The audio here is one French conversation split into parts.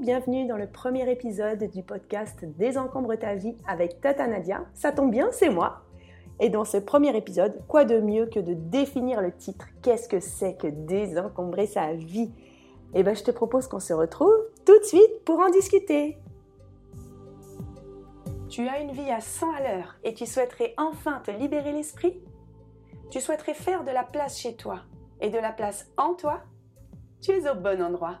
bienvenue dans le premier épisode du podcast Désencombre ta vie avec Tata Nadia. Ça tombe bien, c'est moi. Et dans ce premier épisode, quoi de mieux que de définir le titre Qu'est-ce que c'est que désencombrer sa vie? Eh bien, je te propose qu'on se retrouve tout de suite pour en discuter. Tu as une vie à 100 à l'heure et tu souhaiterais enfin te libérer l'esprit? Tu souhaiterais faire de la place chez toi et de la place en toi? Tu es au bon endroit.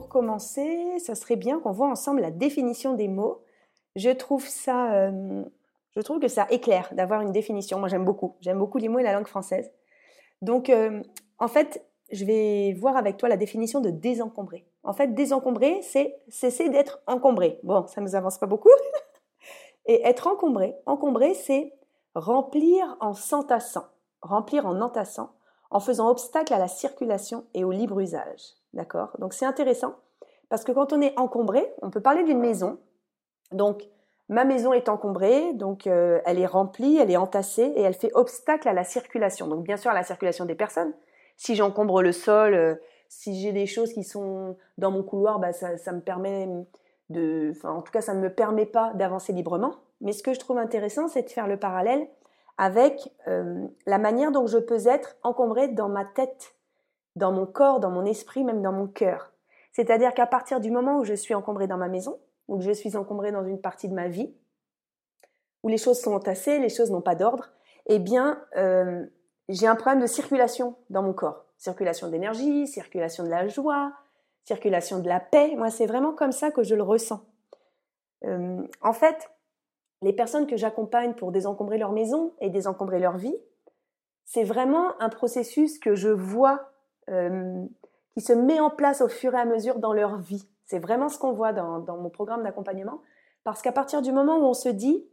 Commencer, ça serait bien qu'on voit ensemble la définition des mots. Je trouve ça, euh, je trouve que ça éclaire d'avoir une définition. Moi, j'aime beaucoup. J'aime beaucoup les mots et la langue française. Donc, euh, en fait, je vais voir avec toi la définition de désencombrer. En fait, désencombrer, c'est cesser d'être encombré. Bon, ça ne nous avance pas beaucoup. et être encombré, encombré, c'est remplir en s'entassant, remplir en entassant, en faisant obstacle à la circulation et au libre usage. D'accord? Donc c'est intéressant parce que quand on est encombré, on peut parler d'une maison. Donc, ma maison est encombrée, donc euh, elle est remplie, elle est entassée et elle fait obstacle à la circulation. Donc, bien sûr, à la circulation des personnes. Si j'encombre le sol, euh, si j'ai des choses qui sont dans mon couloir, bah, ça, me permet de. Enfin, en tout cas, ça ne me permet pas d'avancer librement. Mais ce que je trouve intéressant, c'est de faire le parallèle avec euh, la manière dont je peux être encombrée dans ma tête, dans mon corps, dans mon esprit, même dans mon cœur. C'est-à-dire qu'à partir du moment où je suis encombrée dans ma maison, que je suis encombrée dans une partie de ma vie, où les choses sont entassées, les choses n'ont pas d'ordre, eh bien, euh, j'ai un problème de circulation dans mon corps. Circulation d'énergie, circulation de la joie, circulation de la paix. Moi, c'est vraiment comme ça que je le ressens. Euh, en fait, les personnes que j'accompagne pour désencombrer leur maison et désencombrer leur vie, c'est vraiment un processus que je vois euh, qui se met en place au fur et à mesure dans leur vie. C'est vraiment ce qu'on voit dans, mon programme d'accompagnement. Parce qu'à partir du moment où on se dit,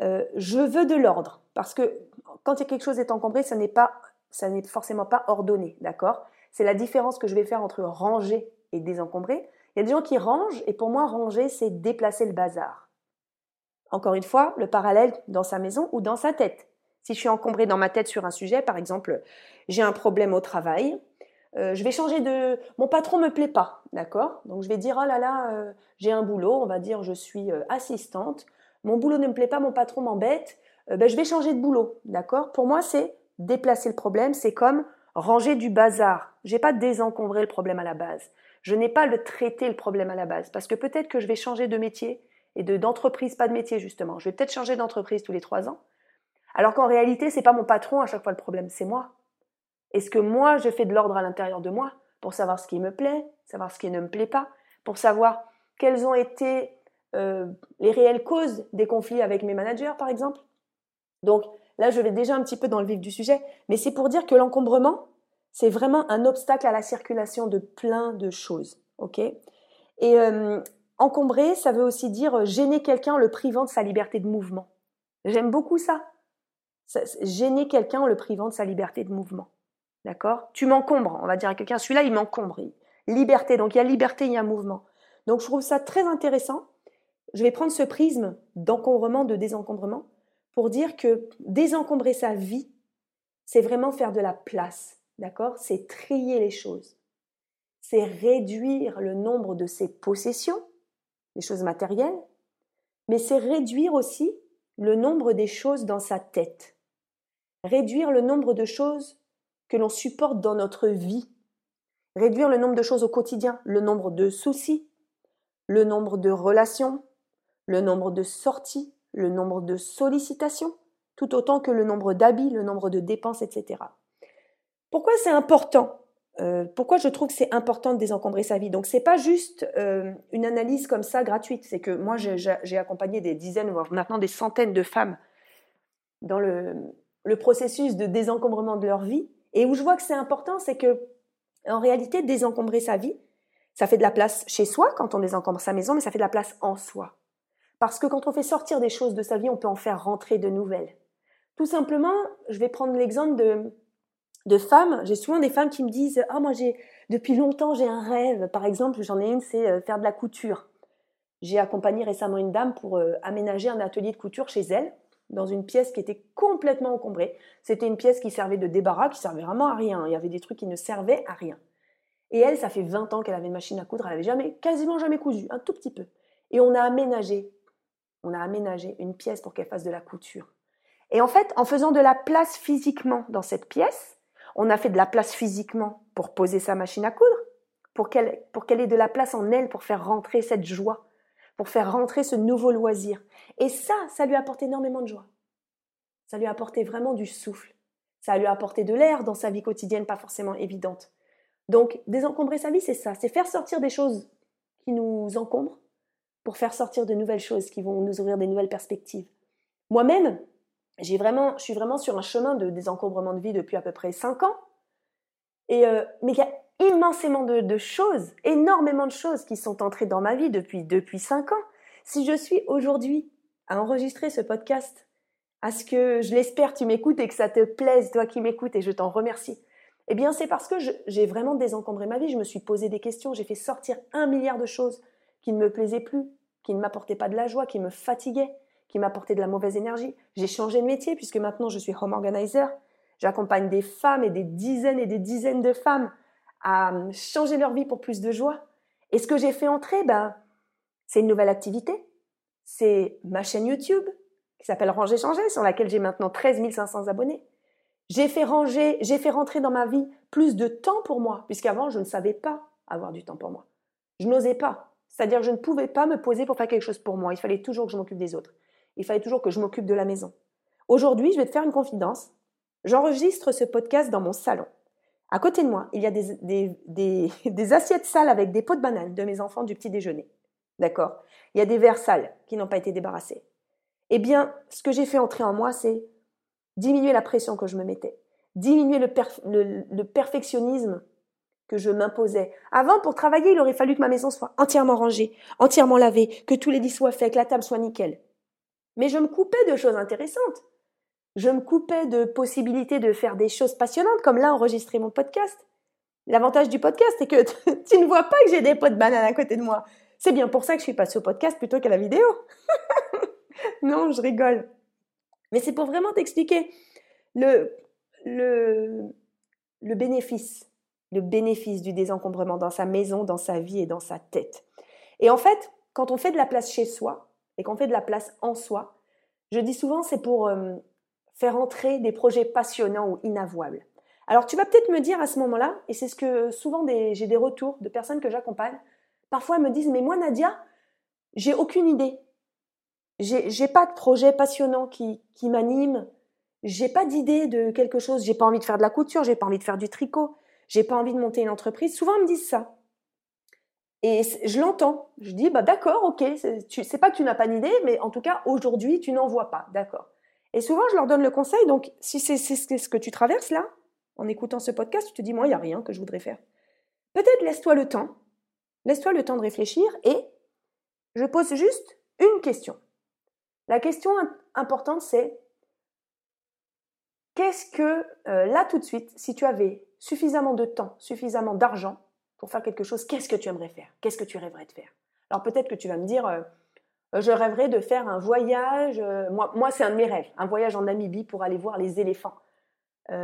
euh, je veux de l'ordre, parce que quand quelque chose est encombré, ça n'est pas, ça n'est forcément pas ordonné, d'accord? C'est la différence que je vais faire entre ranger et désencombrer. Il y a des gens qui rangent, et pour moi, ranger, c'est déplacer le bazar. Encore une fois, le parallèle dans sa maison ou dans sa tête. Si je suis encombré dans ma tête sur un sujet, par exemple, j'ai un problème au travail, euh, je vais changer de... Mon patron me plaît pas, d'accord? Donc je vais dire, oh là là, euh, j'ai un boulot, on va dire, je suis euh, assistante, mon boulot ne me plaît pas, mon patron m'embête, ben, je vais changer de boulot, d'accord? Pour moi, c'est déplacer le problème, c'est comme ranger du bazar. J'ai pas désencombré le problème à la base. Je n'ai pas le traité le problème à la base, parce que peut-être que je vais changer de métier et de d'entreprise, pas de métier justement. Je vais peut-être changer d'entreprise tous les trois ans, alors qu'en réalité, c'est pas mon patron à chaque fois le problème, c'est moi. Est-ce que moi, je fais de l'ordre à l'intérieur de moi pour savoir ce qui me plaît, savoir ce qui ne me plaît pas, pour savoir quelles ont été euh, les réelles causes des conflits avec mes managers, par exemple? Donc là, je vais déjà un petit peu dans le vif du sujet, mais c'est pour dire que l'encombrement, c'est vraiment un obstacle à la circulation de plein de choses. ok? Et euh, encombrer, ça veut aussi dire gêner quelqu'un en le privant de sa liberté de mouvement. J'aime beaucoup ça. ça gêner quelqu'un en le privant de sa liberté de mouvement. D'accord? Tu m'encombres, on va dire à quelqu'un, celui-là, il m'encombre. Liberté, donc il y a liberté, il y a mouvement. Donc je trouve ça très intéressant. Je vais prendre ce prisme d'encombrement, de désencombrement, pour dire que désencombrer sa vie, c'est vraiment faire de la place. D'accord? C'est trier les choses. C'est réduire le nombre de ses possessions, les choses matérielles, mais c'est réduire aussi le nombre des choses dans sa tête. Réduire le nombre de choses que l'on supporte dans notre vie. Réduire le nombre de choses au quotidien, le nombre de soucis, le nombre de relations, le nombre de sorties, le nombre de sollicitations, tout autant que le nombre d'habits, le nombre de dépenses, etc. Pourquoi c'est important? Euh, Pourquoi je trouve que c'est important de désencombrer sa vie? Donc c'est pas juste euh, une analyse comme ça gratuite. C'est que moi j'ai accompagné des dizaines, voire maintenant des centaines de femmes dans le, le processus de désencombrement de leur vie. Et où je vois que c'est important, c'est que en réalité désencombrer sa vie, ça fait de la place chez soi quand on désencombre sa maison, mais ça fait de la place en soi. Parce que quand on fait sortir des choses de sa vie, on peut en faire rentrer de nouvelles. Tout simplement, je vais prendre l'exemple de, de femmes. J'ai souvent des femmes qui me disent Ah, moi, j'ai depuis longtemps, j'ai un rêve. Par exemple, j'en ai une, c'est euh, faire de la couture. J'ai accompagné récemment une dame pour euh, aménager un atelier de couture chez elle, dans une pièce qui était complètement encombrée. C'était une pièce qui servait de débarras, qui servait vraiment à rien. Il y avait des trucs qui ne servaient à rien. Et elle, ça fait 20 ans qu'elle avait une machine à coudre, elle avait jamais, quasiment jamais cousu, un tout petit peu. Et on a aménagé on a aménagé une pièce pour qu'elle fasse de la couture. Et en fait, en faisant de la place physiquement dans cette pièce, on a fait de la place physiquement pour poser sa machine à coudre, pour qu'elle, pour qu'elle ait de la place en elle pour faire rentrer cette joie, pour faire rentrer ce nouveau loisir. Et ça, ça lui a apporté énormément de joie. Ça lui a apporté vraiment du souffle. Ça lui a apporté de l'air dans sa vie quotidienne, pas forcément évidente. Donc, désencombrer sa vie, c'est ça. C'est faire sortir des choses qui nous encombrent pour faire sortir de nouvelles choses qui vont nous ouvrir des nouvelles perspectives. Moi-même, j'ai vraiment, je suis vraiment sur un chemin de désencombrement de vie depuis à peu près 5 ans. Et, euh, mais il y a immensément de, choses, énormément de choses qui sont entrées dans ma vie depuis, depuis 5 ans. Si je suis aujourd'hui à enregistrer ce podcast, à ce que je l'espère tu m'écoutes et que ça te plaise, toi qui m'écoutes, et je t'en remercie. Eh bien, c'est parce que j'ai vraiment désencombré ma vie, je me suis posé des questions, j'ai fait sortir un milliard de choses qui ne me plaisaient plus, qui ne m'apportait pas de la joie, qui me fatiguait, qui m'apportait de la mauvaise énergie. J'ai changé de métier puisque maintenant je suis home organizer. J'accompagne des femmes et des dizaines et des dizaines de femmes à changer leur vie pour plus de joie. Et ce que j'ai fait entrer, ben, c'est une nouvelle activité. C'est ma chaîne YouTube qui s'appelle Ranger Changer, sur laquelle j'ai maintenant 13 500 abonnés. J'ai fait ranger, j'ai fait rentrer dans ma vie plus de temps pour moi, puisqu'avant je ne savais pas avoir du temps pour moi. Je n'osais pas. C'est-à-dire, je ne pouvais pas me poser pour faire quelque chose pour moi. Il fallait toujours que je m'occupe des autres. Il fallait toujours que je m'occupe de la maison. Aujourd'hui, je vais te faire une confidence. J'enregistre ce podcast dans mon salon. À côté de moi, il y a des, assiettes sales avec des pots de bananes de mes enfants du petit déjeuner. D'accord? Il y a des verres sales qui n'ont pas été débarrassés. Eh bien, ce que j'ai fait entrer en moi, c'est diminuer la pression que je me mettais, diminuer le perfectionnisme que je m'imposais. Avant, pour travailler, il aurait fallu que ma maison soit entièrement rangée, entièrement lavée, que tous les lits soient faits, que la table soit nickel. Mais je me coupais de choses intéressantes. Je me coupais de possibilités de faire des choses passionnantes, comme là, enregistrer mon podcast. L'avantage du podcast, c'est que tu ne vois pas que j'ai des pots de banane à côté de moi. C'est bien pour ça que je suis passée au podcast plutôt qu'à la vidéo. non, je rigole. Mais c'est pour vraiment t'expliquer le, le, le bénéfice le bénéfice du désencombrement dans sa maison, dans sa vie et dans sa tête. Et en fait, quand on fait de la place chez soi et qu'on fait de la place en soi, je dis souvent c'est pour euh, faire entrer des projets passionnants ou inavouables. Alors tu vas peut-être me dire à ce moment-là, et c'est ce que souvent j'ai des retours de personnes que j'accompagne, parfois elles me disent mais moi Nadia, j'ai aucune idée. J'ai pas de projet passionnant qui, qui m'anime. J'ai pas d'idée de quelque chose. J'ai pas envie de faire de la couture. J'ai pas envie de faire du tricot j'ai pas envie de monter une entreprise. Souvent, ils me disent ça. Et je l'entends. Je dis, bah d'accord, ok, c'est pas que tu n'as pas d'idée, mais en tout cas, aujourd'hui, tu n'en vois pas. D'accord. Et souvent, je leur donne le conseil. Donc, si c'est ce que tu traverses là, en écoutant ce podcast, tu te dis, moi, il n'y a rien que je voudrais faire. Peut-être laisse-toi le temps. Laisse-toi le temps de réfléchir et je pose juste une question. La question importante, c'est qu'est-ce que, euh, là tout de suite, si tu avais suffisamment de temps, suffisamment d'argent pour faire quelque chose, qu'est-ce que tu aimerais faire? Qu'est-ce que tu rêverais de faire? Alors peut-être que tu vas me dire, euh, je rêverais de faire un voyage, euh, moi, c'est un de mes rêves, un voyage en Namibie pour aller voir les éléphants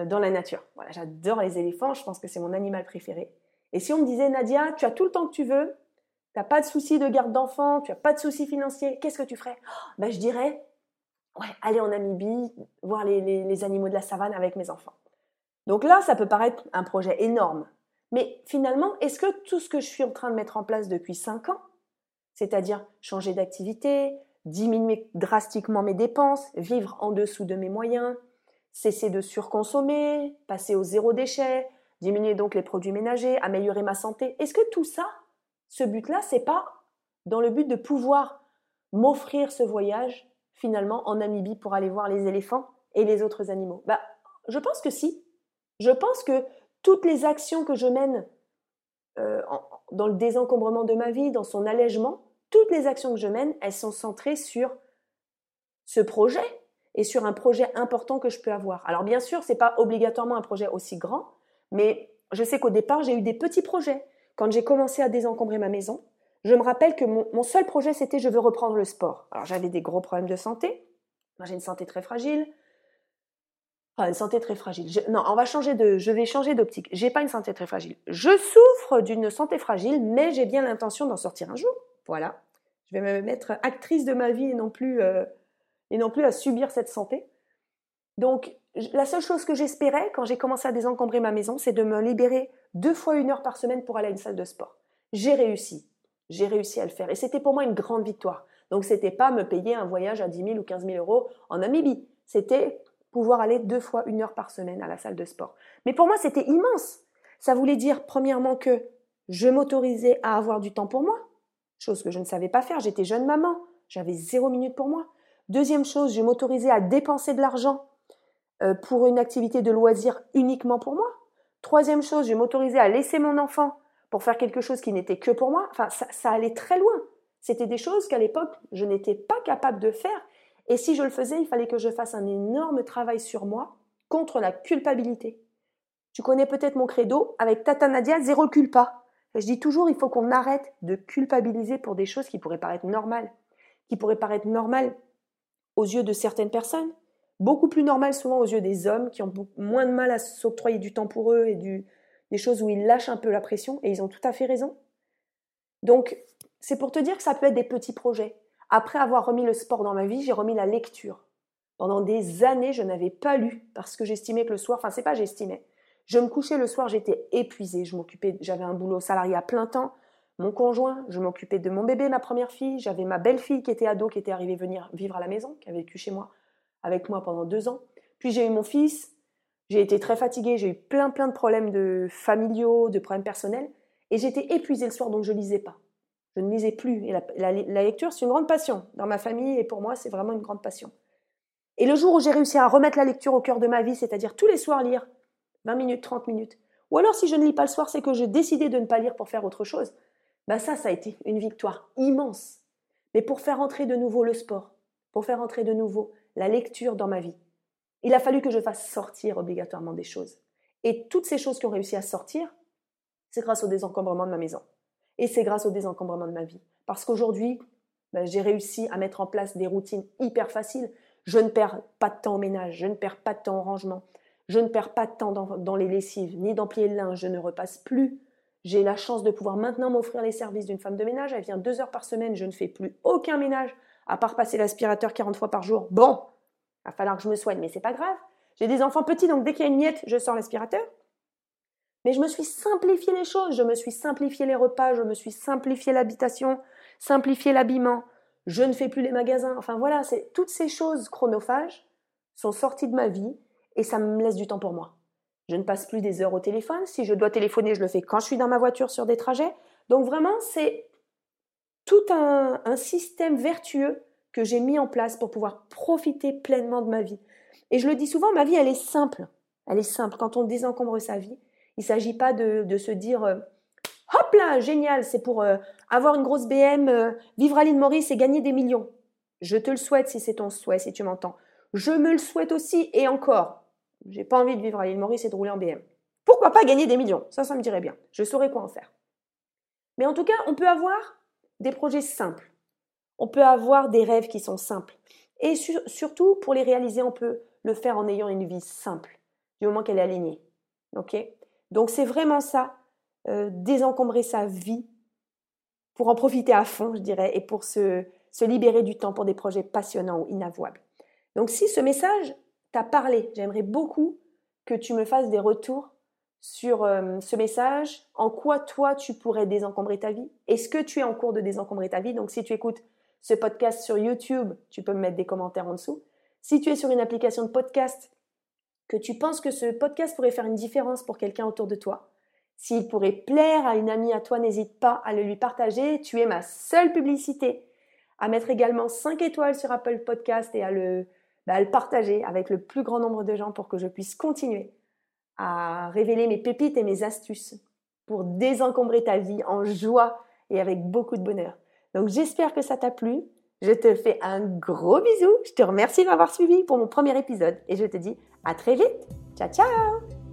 dans la nature. Voilà, j'adore les éléphants, je pense que c'est mon animal préféré. Et si on me disait, Nadia, tu as tout le temps que tu veux, tu n'as pas de soucis de garde d'enfants, tu n'as pas de soucis financiers, qu'est-ce que tu ferais? Ben, Je dirais, ouais, aller en Namibie, voir les animaux de la savane avec mes enfants. Donc là, ça peut paraître un projet énorme. Mais finalement, est-ce que tout ce que je suis en train de mettre en place depuis 5 ans, c'est-à-dire changer d'activité, diminuer drastiquement mes dépenses, vivre en dessous de mes moyens, cesser de surconsommer, passer au zéro déchet, diminuer donc les produits ménagers, améliorer ma santé. Est-ce que tout ça, ce but-là, c'est pas dans le but de pouvoir m'offrir ce voyage finalement en Namibie pour aller voir les éléphants et les autres animaux? Bah, je pense que si. Je pense que toutes les actions que je mène euh, dans le désencombrement de ma vie, dans son allègement, toutes les actions que je mène, elles sont centrées sur ce projet et sur un projet important que je peux avoir. Alors bien sûr, ce n'est pas obligatoirement un projet aussi grand, mais je sais qu'au départ, j'ai eu des petits projets. Quand j'ai commencé à désencombrer ma maison, je me rappelle que mon, seul projet, c'était je veux reprendre le sport. Alors j'avais des gros problèmes de santé. Moi, j'ai une santé très fragile. Enfin, une santé très fragile. non, on va changer de. Je vais changer d'optique. J'ai pas une santé très fragile. Je souffre d'une santé fragile, mais j'ai bien l'intention d'en sortir un jour. Voilà. Je vais me mettre actrice de ma vie et non plus euh, et non plus à subir cette santé. Donc, la seule chose que j'espérais quand j'ai commencé à désencombrer ma maison, c'est de me libérer deux fois une heure par semaine pour aller à une salle de sport. J'ai réussi. J'ai réussi à le faire. Et c'était pour moi une grande victoire. Donc, c'était pas me payer un voyage à 10 000 ou 15 000 euros en Namibie. C'était pouvoir aller deux fois une heure par semaine à la salle de sport. Mais pour moi, c'était immense. Ça voulait dire, premièrement, que je m'autorisais à avoir du temps pour moi, chose que je ne savais pas faire. J'étais jeune maman. J'avais zéro minute pour moi. Deuxième chose, je m'autorisais à dépenser de l'argent euh, pour une activité de loisir uniquement pour moi. Troisième chose, je m'autorisais à laisser mon enfant pour faire quelque chose qui n'était que pour moi. Enfin, ça, allait très loin. C'était des choses qu'à l'époque, je n'étais pas capable de faire. Et si je le faisais, il fallait que je fasse un énorme travail sur moi contre la culpabilité. Tu connais peut-être mon credo, avec Tata Nadia, zéro culpa. Je dis toujours, il faut qu'on arrête de culpabiliser pour des choses qui pourraient paraître normales, qui pourraient paraître normales aux yeux de certaines personnes, beaucoup plus normales souvent aux yeux des hommes qui ont moins de mal à s'octroyer du temps pour eux et des choses où ils lâchent un peu la pression, et ils ont tout à fait raison. Donc, c'est pour te dire que ça peut être des petits projets. Après avoir remis le sport dans ma vie, j'ai remis la lecture. Pendant des années, je n'avais pas lu parce que j'estimais que le soir, enfin c'est pas j'estimais, je me couchais le soir, j'étais épuisée, je m'occupais, j'avais un boulot salarié à plein temps, mon conjoint, je m'occupais de mon bébé, ma première fille, j'avais ma belle-fille qui était ado, qui était arrivée venir vivre à la maison, qui avait vécu chez moi, avec moi pendant deux ans. Puis j'ai eu mon fils, j'ai été très fatiguée, j'ai eu plein plein de problèmes de familiaux, de problèmes personnels, et j'étais épuisée le soir, donc je lisais pas. Je ne lisais plus. Et la, lecture, c'est une grande passion. Dans ma famille et pour moi, c'est vraiment une grande passion. Et le jour où j'ai réussi à remettre la lecture au cœur de ma vie, c'est-à-dire tous les soirs lire 20 minutes, 30 minutes, ou alors si je ne lis pas le soir, c'est que j'ai décidé de ne pas lire pour faire autre chose, bah ça, ça a été une victoire immense. Mais pour faire entrer de nouveau le sport, pour faire entrer de nouveau la lecture dans ma vie, il a fallu que je fasse sortir obligatoirement des choses. Et toutes ces choses qui ont réussi à sortir, c'est grâce au désencombrement de ma maison. Et c'est grâce au désencombrement de ma vie. Parce qu'aujourd'hui, bah, j'ai réussi à mettre en place des routines hyper faciles. Je ne perds pas de temps au ménage, je ne perds pas de temps au rangement, je ne perds pas de temps dans, les lessives, ni dans plier le linge, je ne repasse plus j'ai la chance de pouvoir maintenant m'offrir les services d'une femme de ménage. Elle vient deux heures par semaine. Je ne fais plus aucun ménage, à part passer l'aspirateur 40 fois par jour. Bon, il va falloir que je me soigne, mais c'est pas grave. J'ai des enfants petits, donc dès qu'il y a une miette, je sors l'aspirateur. Mais je me suis simplifié les choses. Je me suis simplifié les repas. Je me suis simplifié l'habitation, simplifié l'habillement. Je ne fais plus les magasins. Enfin voilà, toutes ces choses chronophages sont sorties de ma vie et ça me laisse du temps pour moi. Je ne passe plus des heures au téléphone. Si je dois téléphoner, je le fais quand je suis dans ma voiture sur des trajets. Donc vraiment, c'est tout un, système vertueux que j'ai mis en place pour pouvoir profiter pleinement de ma vie. Et je le dis souvent, ma vie, elle est simple. Elle est simple. Quand on désencombre sa vie, il ne s'agit pas de, se dire euh, hop là, génial, c'est pour euh, avoir une grosse BM, euh, vivre à l'île Maurice et gagner des millions. Je te le souhaite si c'est ton souhait, si tu m'entends. Je me le souhaite aussi et encore. J'ai pas envie de vivre à l'île Maurice et de rouler en BM. Pourquoi pas gagner des millions? Ça, ça me dirait bien. Je saurais quoi en faire. Mais en tout cas, on peut avoir des projets simples. On peut avoir des rêves qui sont simples. Et surtout, pour les réaliser, on peut le faire en ayant une vie simple, du moment qu'elle est alignée. Ok? Donc c'est vraiment ça, euh, désencombrer sa vie pour en profiter à fond, je dirais, et pour se, se libérer du temps pour des projets passionnants ou inavouables. Donc si ce message parlé. J'aimerais beaucoup que tu me fasses des retours sur euh, ce message, en quoi toi tu pourrais désencombrer ta vie? Est-ce que tu es en cours de désencombrer ta vie? Donc si tu écoutes ce podcast sur YouTube, tu peux me mettre des commentaires en dessous. Si tu es sur une application de podcast, que tu penses que ce podcast pourrait faire une différence pour quelqu'un autour de toi, s'il pourrait plaire à une amie à toi, n'hésite pas à le lui partager. Tu es ma seule publicité. À mettre également 5 étoiles sur Apple Podcast et à le, bah, le partager avec le plus grand nombre de gens pour que je puisse continuer à révéler mes pépites et mes astuces pour désencombrer ta vie en joie et avec beaucoup de bonheur. Donc j'espère que ça t'a plu. Je te fais un gros bisou. Je te remercie de m'avoir suivi pour mon premier épisode et je te dis à très vite. Ciao ciao